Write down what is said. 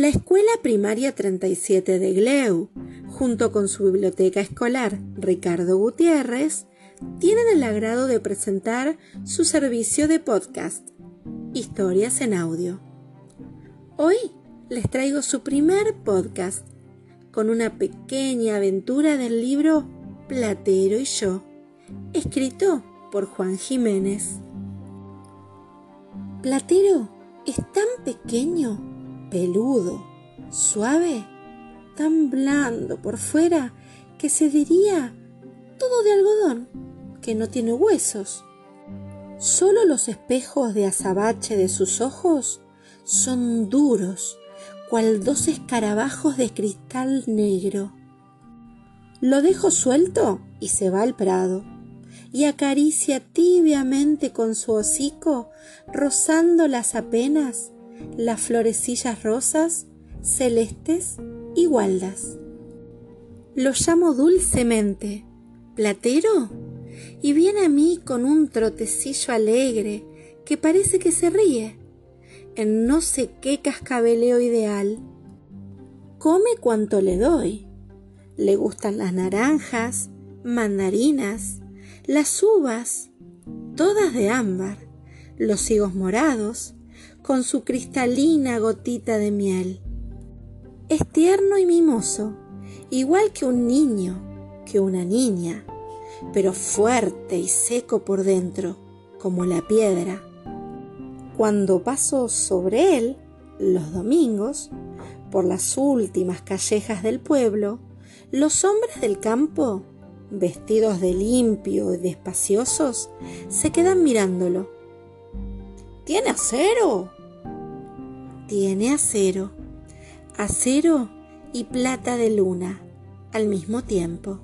La Escuela Primaria 37 de Gleu, junto con su biblioteca escolar Ricardo Gutiérrez, tienen el agrado de presentar su servicio de podcast, Historias en Audio. Hoy les traigo su primer podcast con una pequeña aventura del libro Platero y yo, escrito por Juan Jiménez. Platero es tan pequeño peludo, suave, tan blando por fuera que se diría todo de algodón, que no tiene huesos. Solo los espejos de azabache de sus ojos son duros, cual dos escarabajos de cristal negro. Lo dejo suelto y se va al prado, y acaricia tibiamente con su hocico, rozando las apenas las florecillas rosas, celestes y gualdas. Lo llamo dulcemente, platero, y viene a mí con un trotecillo alegre que parece que se ríe, en no sé qué cascabeleo ideal. Come cuanto le doy. Le gustan las naranjas, mandarinas, las uvas, todas de ámbar, los higos morados, con su cristalina gotita de miel. Es tierno y mimoso, igual que un niño, que una niña, pero fuerte y seco por dentro, como la piedra. Cuando paso sobre él, los domingos, por las últimas callejas del pueblo, los hombres del campo, vestidos de limpio y despaciosos, se quedan mirándolo. ¿Tiene acero? tiene acero, acero y plata de luna al mismo tiempo.